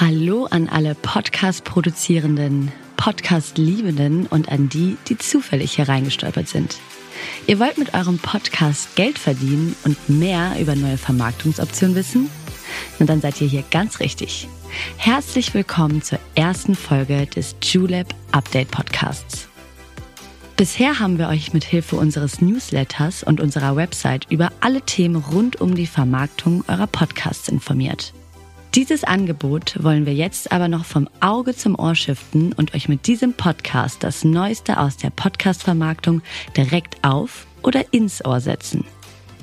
Hallo an alle Podcast-Produzierenden, Podcast-Liebenden und an die, die zufällig hier reingestolpert sind. Ihr wollt mit eurem Podcast Geld verdienen und mehr über neue Vermarktungsoptionen wissen? Na dann seid ihr hier ganz richtig. Herzlich willkommen zur ersten Folge des Julep Update Podcasts. Bisher haben wir euch mit Hilfe unseres Newsletters und unserer Website über alle Themen rund um die Vermarktung eurer Podcasts informiert. Dieses Angebot wollen wir jetzt aber noch vom Auge zum Ohr shiften und euch mit diesem Podcast das Neueste aus der Podcast-Vermarktung direkt auf oder ins Ohr setzen.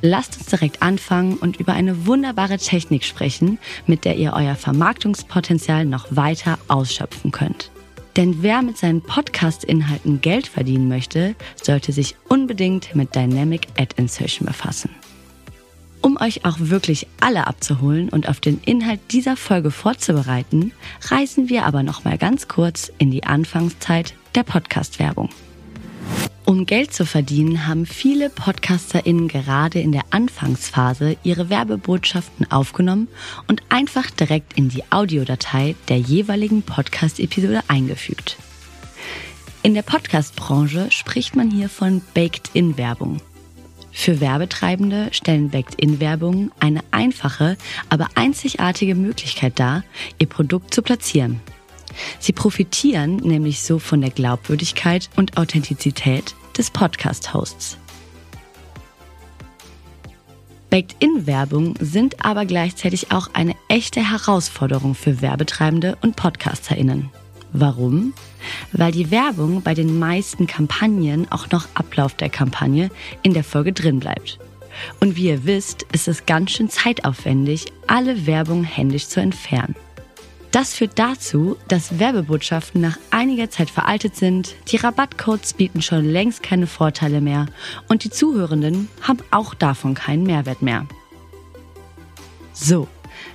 Lasst uns direkt anfangen und über eine wunderbare Technik sprechen, mit der ihr euer Vermarktungspotenzial noch weiter ausschöpfen könnt. Denn wer mit seinen Podcast-Inhalten Geld verdienen möchte, sollte sich unbedingt mit Dynamic Ad Insertion befassen. Um euch auch wirklich alle abzuholen und auf den Inhalt dieser Folge vorzubereiten, reisen wir aber noch mal ganz kurz in die Anfangszeit der Podcast-Werbung. Um Geld zu verdienen, haben viele PodcasterInnen gerade in der Anfangsphase ihre Werbebotschaften aufgenommen und einfach direkt in die Audiodatei der jeweiligen Podcast-Episode eingefügt. In der Podcast-Branche spricht man hier von Baked-In-Werbung. Für Werbetreibende stellen Backed-In-Werbungen eine einfache, aber einzigartige Möglichkeit dar, ihr Produkt zu platzieren. Sie profitieren nämlich so von der Glaubwürdigkeit und Authentizität des Podcast-Hosts. Baked-In-Werbung sind aber gleichzeitig auch eine echte Herausforderung für Werbetreibende und PodcasterInnen. Warum? Weil die Werbung bei den meisten Kampagnen auch noch Ablauf der Kampagne in der Folge drin bleibt. Und wie ihr wisst, ist es ganz schön zeitaufwendig, alle Werbung händisch zu entfernen. Das führt dazu, dass Werbebotschaften nach einiger Zeit veraltet sind, die Rabattcodes bieten schon längst keine Vorteile mehr und die Zuhörenden haben auch davon keinen Mehrwert mehr. So,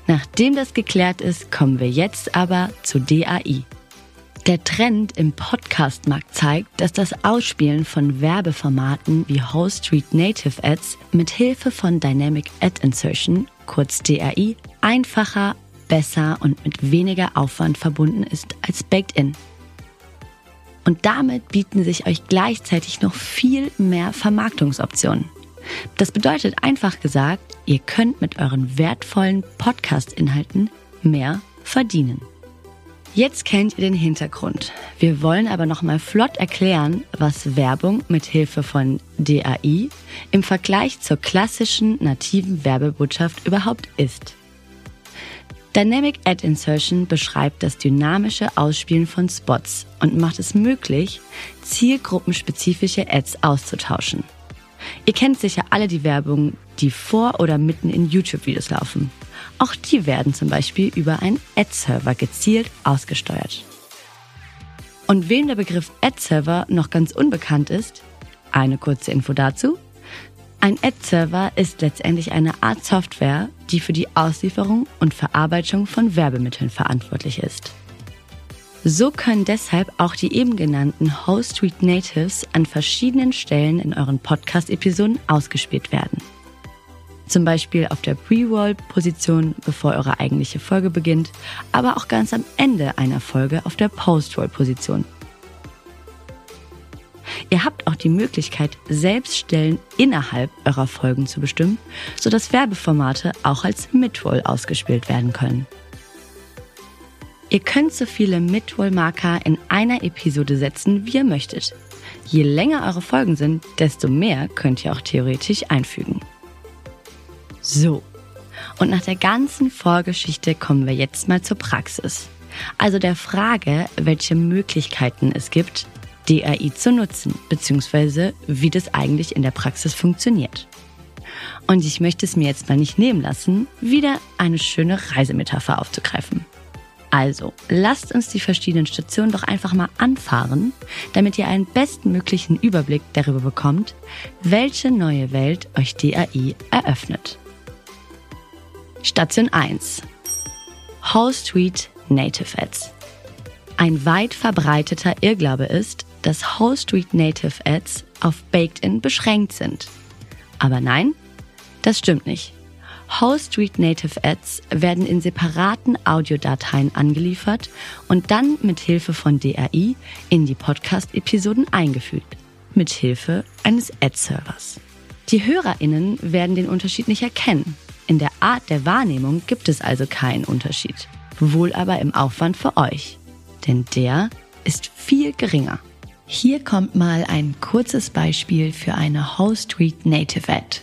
nachdem das geklärt ist, kommen wir jetzt aber zu DAI. Der Trend im Podcast-Markt zeigt, dass das Ausspielen von Werbeformaten wie Whole Street Native Ads mit Hilfe von Dynamic Ad Insertion, kurz DRI, einfacher, besser und mit weniger Aufwand verbunden ist als Baked In. Und damit bieten sich euch gleichzeitig noch viel mehr Vermarktungsoptionen. Das bedeutet einfach gesagt, ihr könnt mit euren wertvollen Podcast-Inhalten mehr verdienen. Jetzt kennt ihr den Hintergrund. Wir wollen aber noch mal flott erklären, was Werbung mit Hilfe von DAI im Vergleich zur klassischen nativen Werbebotschaft überhaupt ist. Dynamic Ad Insertion beschreibt das dynamische Ausspielen von Spots und macht es möglich, zielgruppenspezifische Ads auszutauschen. Ihr kennt sicher alle die Werbung, die vor oder mitten in YouTube-Videos laufen. Auch die werden zum Beispiel über einen Ad-Server gezielt ausgesteuert. Und wem der Begriff Ad-Server noch ganz unbekannt ist, eine kurze Info dazu. Ein Ad-Server ist letztendlich eine Art Software, die für die Auslieferung und Verarbeitung von Werbemitteln verantwortlich ist. So können deshalb auch die eben genannten Whole Street Natives an verschiedenen Stellen in euren Podcast-Episoden ausgespielt werden. Zum Beispiel auf der Pre-Roll-Position, bevor eure eigentliche Folge beginnt, aber auch ganz am Ende einer Folge auf der Post-Roll-Position. Ihr habt auch die Möglichkeit, selbst Stellen innerhalb eurer Folgen zu bestimmen, sodass Werbeformate auch als Mid-Roll ausgespielt werden können. Ihr könnt so viele Mid-Roll-Marker in einer Episode setzen, wie ihr möchtet. Je länger eure Folgen sind, desto mehr könnt ihr auch theoretisch einfügen. So, und nach der ganzen Vorgeschichte kommen wir jetzt mal zur Praxis. Also der Frage, welche Möglichkeiten es gibt, DAI zu nutzen, beziehungsweise wie das eigentlich in der Praxis funktioniert. Und ich möchte es mir jetzt mal nicht nehmen lassen, wieder eine schöne Reisemetapher aufzugreifen. Also, lasst uns die verschiedenen Stationen doch einfach mal anfahren, damit ihr einen bestmöglichen Überblick darüber bekommt, welche neue Welt euch DAI eröffnet. Station 1. Whole Street Native Ads. Ein weit verbreiteter Irrglaube ist, dass Whole Street Native Ads auf Baked-In beschränkt sind. Aber nein, das stimmt nicht. Whole Street Native Ads werden in separaten Audiodateien angeliefert und dann mit Hilfe von DAI in die Podcast-Episoden eingefügt. Mit Hilfe eines Ad-Servers. Die HörerInnen werden den Unterschied nicht erkennen. In der Art der Wahrnehmung gibt es also keinen Unterschied. Wohl aber im Aufwand für euch. Denn der ist viel geringer. Hier kommt mal ein kurzes Beispiel für eine Whole Street Native Ad.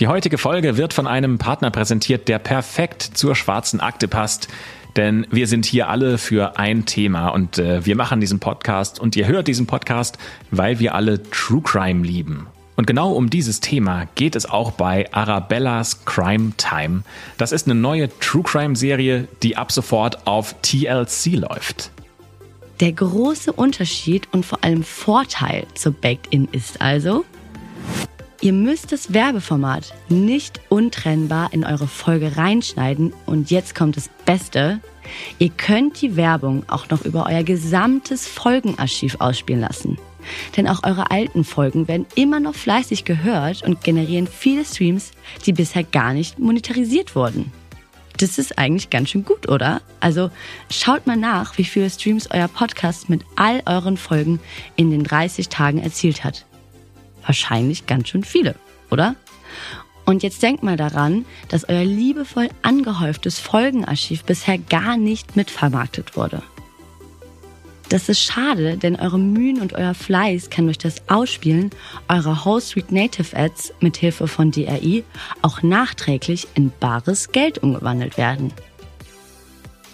Die heutige Folge wird von einem Partner präsentiert, der perfekt zur schwarzen Akte passt. Denn wir sind hier alle für ein Thema und äh, wir machen diesen Podcast und ihr hört diesen Podcast, weil wir alle True Crime lieben. Und genau um dieses Thema geht es auch bei Arabellas Crime Time. Das ist eine neue True Crime Serie, die ab sofort auf TLC läuft. Der große Unterschied und vor allem Vorteil zu Baked In ist also, Ihr müsst das Werbeformat nicht untrennbar in eure Folge reinschneiden und jetzt kommt das Beste. Ihr könnt die Werbung auch noch über euer gesamtes Folgenarchiv ausspielen lassen. Denn auch eure alten Folgen werden immer noch fleißig gehört und generieren viele Streams, die bisher gar nicht monetarisiert wurden. Das ist eigentlich ganz schön gut, oder? Also schaut mal nach, wie viele Streams euer Podcast mit all euren Folgen in den 30 Tagen erzielt hat wahrscheinlich ganz schön viele, oder? Und jetzt denkt mal daran, dass euer liebevoll angehäuftes Folgenarchiv bisher gar nicht mitvermarktet wurde. Das ist schade, denn eure Mühen und euer Fleiß kann durch das Ausspielen eurer Whole Street Native Ads mit Hilfe von DRI auch nachträglich in bares Geld umgewandelt werden.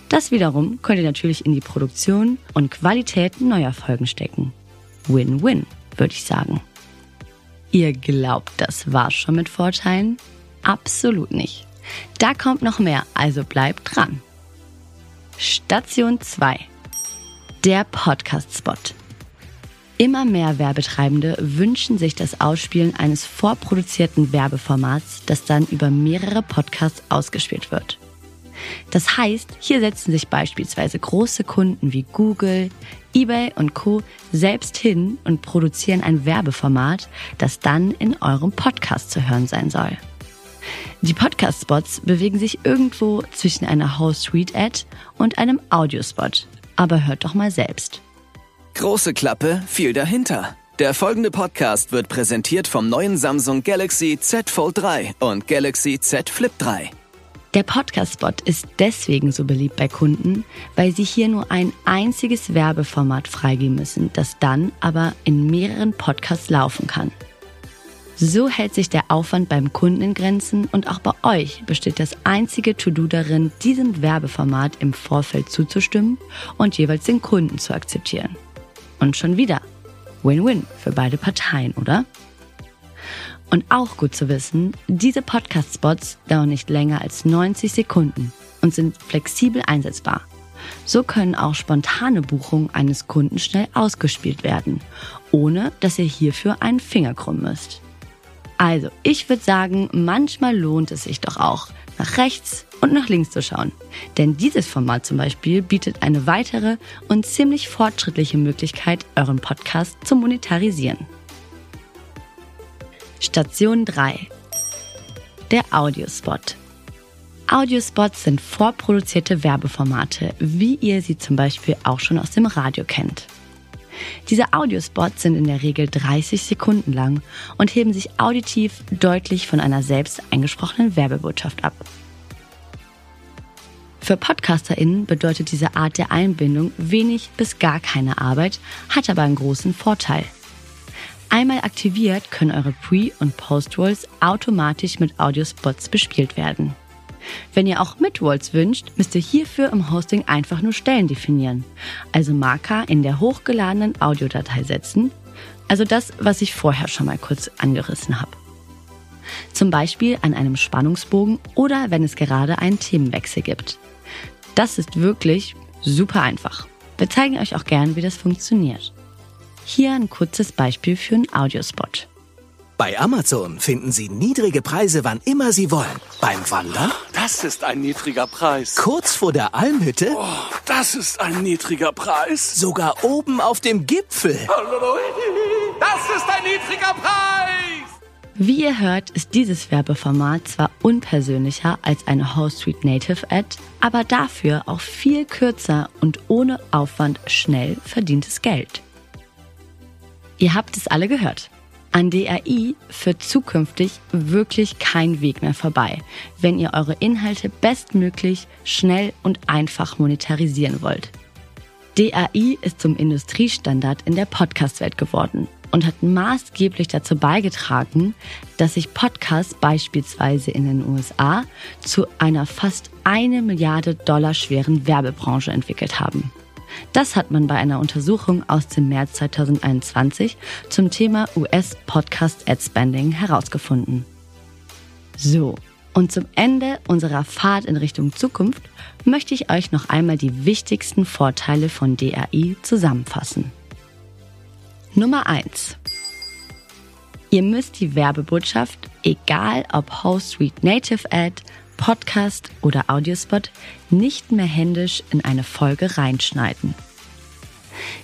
Das wiederum könnt ihr natürlich in die Produktion und Qualität neuer Folgen stecken. Win-win, würde ich sagen. Ihr glaubt, das war's schon mit Vorteilen? Absolut nicht. Da kommt noch mehr, also bleibt dran. Station 2. Der Podcast-Spot. Immer mehr Werbetreibende wünschen sich das Ausspielen eines vorproduzierten Werbeformats, das dann über mehrere Podcasts ausgespielt wird. Das heißt, hier setzen sich beispielsweise große Kunden wie Google, eBay und Co selbst hin und produzieren ein Werbeformat, das dann in eurem Podcast zu hören sein soll. Die Podcast-Spots bewegen sich irgendwo zwischen einer Whole Suite Ad und einem Audiospot. Aber hört doch mal selbst. Große Klappe, viel dahinter. Der folgende Podcast wird präsentiert vom neuen Samsung Galaxy Z Fold 3 und Galaxy Z Flip 3. Der Podcast-Spot ist deswegen so beliebt bei Kunden, weil sie hier nur ein einziges Werbeformat freigeben müssen, das dann aber in mehreren Podcasts laufen kann. So hält sich der Aufwand beim Kunden in Grenzen und auch bei euch besteht das einzige To-Do darin, diesem Werbeformat im Vorfeld zuzustimmen und jeweils den Kunden zu akzeptieren. Und schon wieder. Win-win für beide Parteien, oder? Und auch gut zu wissen, diese Podcast-Spots dauern nicht länger als 90 Sekunden und sind flexibel einsetzbar. So können auch spontane Buchungen eines Kunden schnell ausgespielt werden, ohne dass ihr hierfür einen Finger krummen müsst. Also, ich würde sagen, manchmal lohnt es sich doch auch, nach rechts und nach links zu schauen. Denn dieses Format zum Beispiel bietet eine weitere und ziemlich fortschrittliche Möglichkeit, euren Podcast zu monetarisieren. Station 3. Der Audiospot. Audiospots sind vorproduzierte Werbeformate, wie ihr sie zum Beispiel auch schon aus dem Radio kennt. Diese Audiospots sind in der Regel 30 Sekunden lang und heben sich auditiv deutlich von einer selbst eingesprochenen Werbebotschaft ab. Für PodcasterInnen bedeutet diese Art der Einbindung wenig bis gar keine Arbeit, hat aber einen großen Vorteil – Einmal aktiviert können eure Pre- und Post-Rolls automatisch mit Audiospots bespielt werden. Wenn ihr auch Mid-Rolls wünscht, müsst ihr hierfür im Hosting einfach nur Stellen definieren, also Marker in der hochgeladenen Audiodatei setzen, also das, was ich vorher schon mal kurz angerissen habe. Zum Beispiel an einem Spannungsbogen oder wenn es gerade einen Themenwechsel gibt. Das ist wirklich super einfach. Wir zeigen euch auch gern, wie das funktioniert. Hier ein kurzes Beispiel für einen Audiospot. Bei Amazon finden Sie niedrige Preise, wann immer Sie wollen. Beim Wandern? Das ist ein niedriger Preis. Kurz vor der Almhütte? Oh, das ist ein niedriger Preis. Sogar oben auf dem Gipfel. Das ist ein niedriger Preis. Wie ihr hört, ist dieses Werbeformat zwar unpersönlicher als eine Host Suite Native Ad, aber dafür auch viel kürzer und ohne Aufwand schnell verdientes Geld. Ihr habt es alle gehört. An DRI führt zukünftig wirklich kein Weg mehr vorbei, wenn ihr eure Inhalte bestmöglich, schnell und einfach monetarisieren wollt. DAI ist zum Industriestandard in der Podcast-Welt geworden und hat maßgeblich dazu beigetragen, dass sich Podcasts beispielsweise in den USA zu einer fast eine Milliarde Dollar schweren Werbebranche entwickelt haben. Das hat man bei einer Untersuchung aus dem März 2021 zum Thema US Podcast Ad Spending herausgefunden. So, und zum Ende unserer Fahrt in Richtung Zukunft möchte ich euch noch einmal die wichtigsten Vorteile von DAI zusammenfassen. Nummer 1. Ihr müsst die Werbebotschaft, egal ob Host Suite Native Ad, Podcast oder Audiospot, nicht mehr händisch in eine Folge reinschneiden.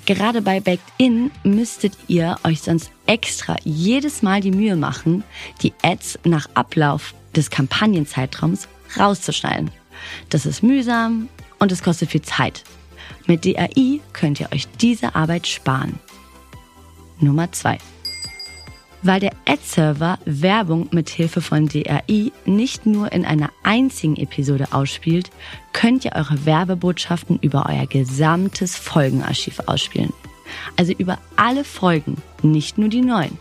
Gerade bei Baked In müsstet ihr euch sonst extra jedes Mal die Mühe machen, die Ads nach Ablauf des Kampagnenzeitraums rauszuschneiden. Das ist mühsam und es kostet viel Zeit. Mit DAI könnt ihr euch diese Arbeit sparen. Nummer zwei: Weil der Ad-Server Werbung mit Hilfe von DAI nicht nur in einer einzigen Episode ausspielt, könnt ihr eure Werbebotschaften über euer gesamtes Folgenarchiv ausspielen. Also über alle Folgen, nicht nur die neuen.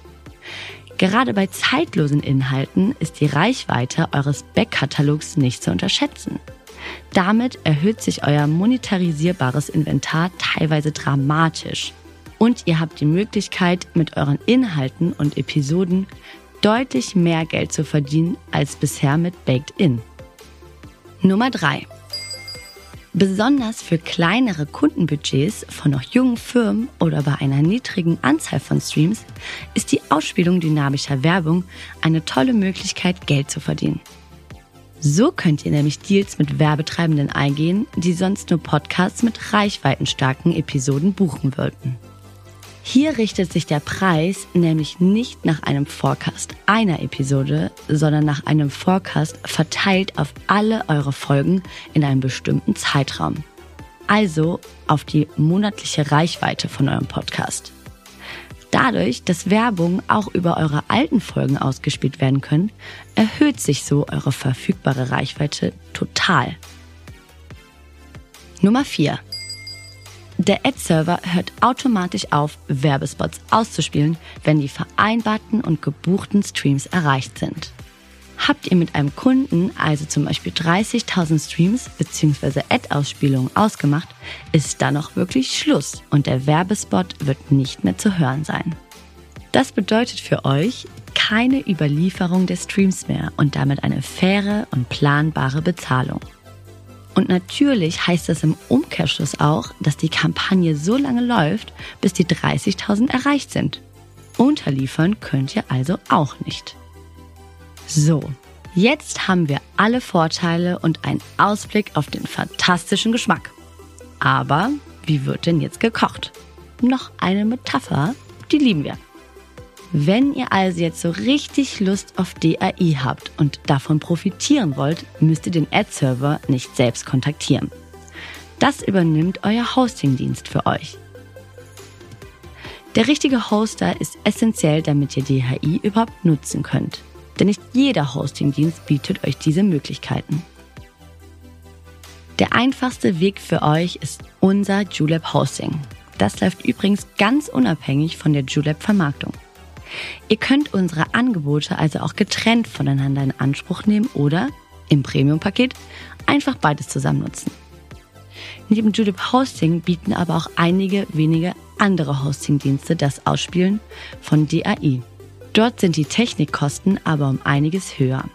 Gerade bei zeitlosen Inhalten ist die Reichweite eures Backkatalogs nicht zu unterschätzen. Damit erhöht sich euer monetarisierbares Inventar teilweise dramatisch. Und ihr habt die Möglichkeit, mit euren Inhalten und Episoden deutlich mehr Geld zu verdienen als bisher mit Baked In. Nummer 3. Besonders für kleinere Kundenbudgets von noch jungen Firmen oder bei einer niedrigen Anzahl von Streams ist die Ausspielung dynamischer Werbung eine tolle Möglichkeit, Geld zu verdienen. So könnt ihr nämlich Deals mit Werbetreibenden eingehen, die sonst nur Podcasts mit reichweitenstarken Episoden buchen würden. Hier richtet sich der Preis nämlich nicht nach einem Forecast einer Episode, sondern nach einem Forecast verteilt auf alle eure Folgen in einem bestimmten Zeitraum. Also auf die monatliche Reichweite von eurem Podcast. Dadurch, dass Werbung auch über eure alten Folgen ausgespielt werden können, erhöht sich so eure verfügbare Reichweite total. Nummer 4. Der Ad-Server hört automatisch auf, Werbespots auszuspielen, wenn die vereinbarten und gebuchten Streams erreicht sind. Habt ihr mit einem Kunden also zum Beispiel 30.000 Streams bzw. Ad-Ausspielungen ausgemacht, ist dann auch wirklich Schluss und der Werbespot wird nicht mehr zu hören sein. Das bedeutet für euch keine Überlieferung der Streams mehr und damit eine faire und planbare Bezahlung. Und natürlich heißt das im Umkehrschluss auch, dass die Kampagne so lange läuft, bis die 30.000 erreicht sind. Unterliefern könnt ihr also auch nicht. So, jetzt haben wir alle Vorteile und einen Ausblick auf den fantastischen Geschmack. Aber wie wird denn jetzt gekocht? Noch eine Metapher, die lieben wir. Wenn ihr also jetzt so richtig Lust auf DAI habt und davon profitieren wollt, müsst ihr den Ad-Server nicht selbst kontaktieren. Das übernimmt euer Hosting-Dienst für euch. Der richtige Hoster ist essentiell, damit ihr DHI überhaupt nutzen könnt. Denn nicht jeder Hosting-Dienst bietet euch diese Möglichkeiten. Der einfachste Weg für euch ist unser Julep Hosting. Das läuft übrigens ganz unabhängig von der Julep Vermarktung. Ihr könnt unsere Angebote also auch getrennt voneinander in Anspruch nehmen oder im Premium-Paket einfach beides zusammen nutzen. Neben Julep Hosting bieten aber auch einige wenige andere Hosting-Dienste das Ausspielen von DAI. Dort sind die Technikkosten aber um einiges höher.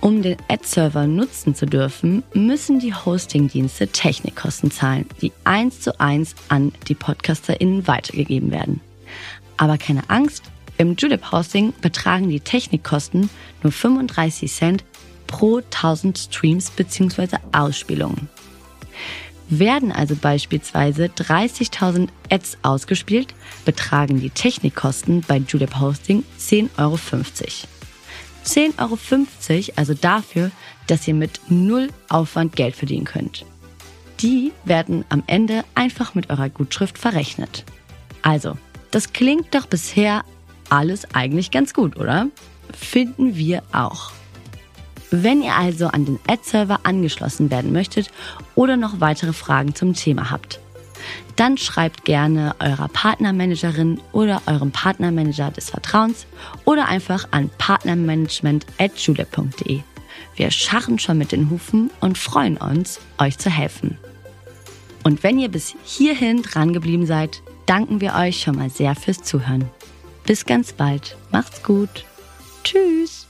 Um den Ad-Server nutzen zu dürfen, müssen die Hosting-Dienste Technikkosten zahlen, die eins zu eins an die PodcasterInnen weitergegeben werden. Aber keine Angst, im Julep Hosting betragen die Technikkosten nur 35 Cent pro 1000 Streams bzw. Ausspielungen. Werden also beispielsweise 30.000 Ads ausgespielt, betragen die Technikkosten bei Julep Hosting 10,50 Euro. 10,50 Euro also dafür, dass ihr mit null Aufwand Geld verdienen könnt. Die werden am Ende einfach mit eurer Gutschrift verrechnet. Also, das klingt doch bisher alles eigentlich ganz gut, oder? Finden wir auch. Wenn ihr also an den Ad-Server angeschlossen werden möchtet oder noch weitere Fragen zum Thema habt, dann schreibt gerne eurer Partnermanagerin oder eurem Partnermanager des Vertrauens oder einfach an partnermanagement.julep.de. Wir scharren schon mit den Hufen und freuen uns, euch zu helfen. Und wenn ihr bis hierhin dran geblieben seid, danken wir euch schon mal sehr fürs Zuhören. Bis ganz bald. Macht's gut. Tschüss.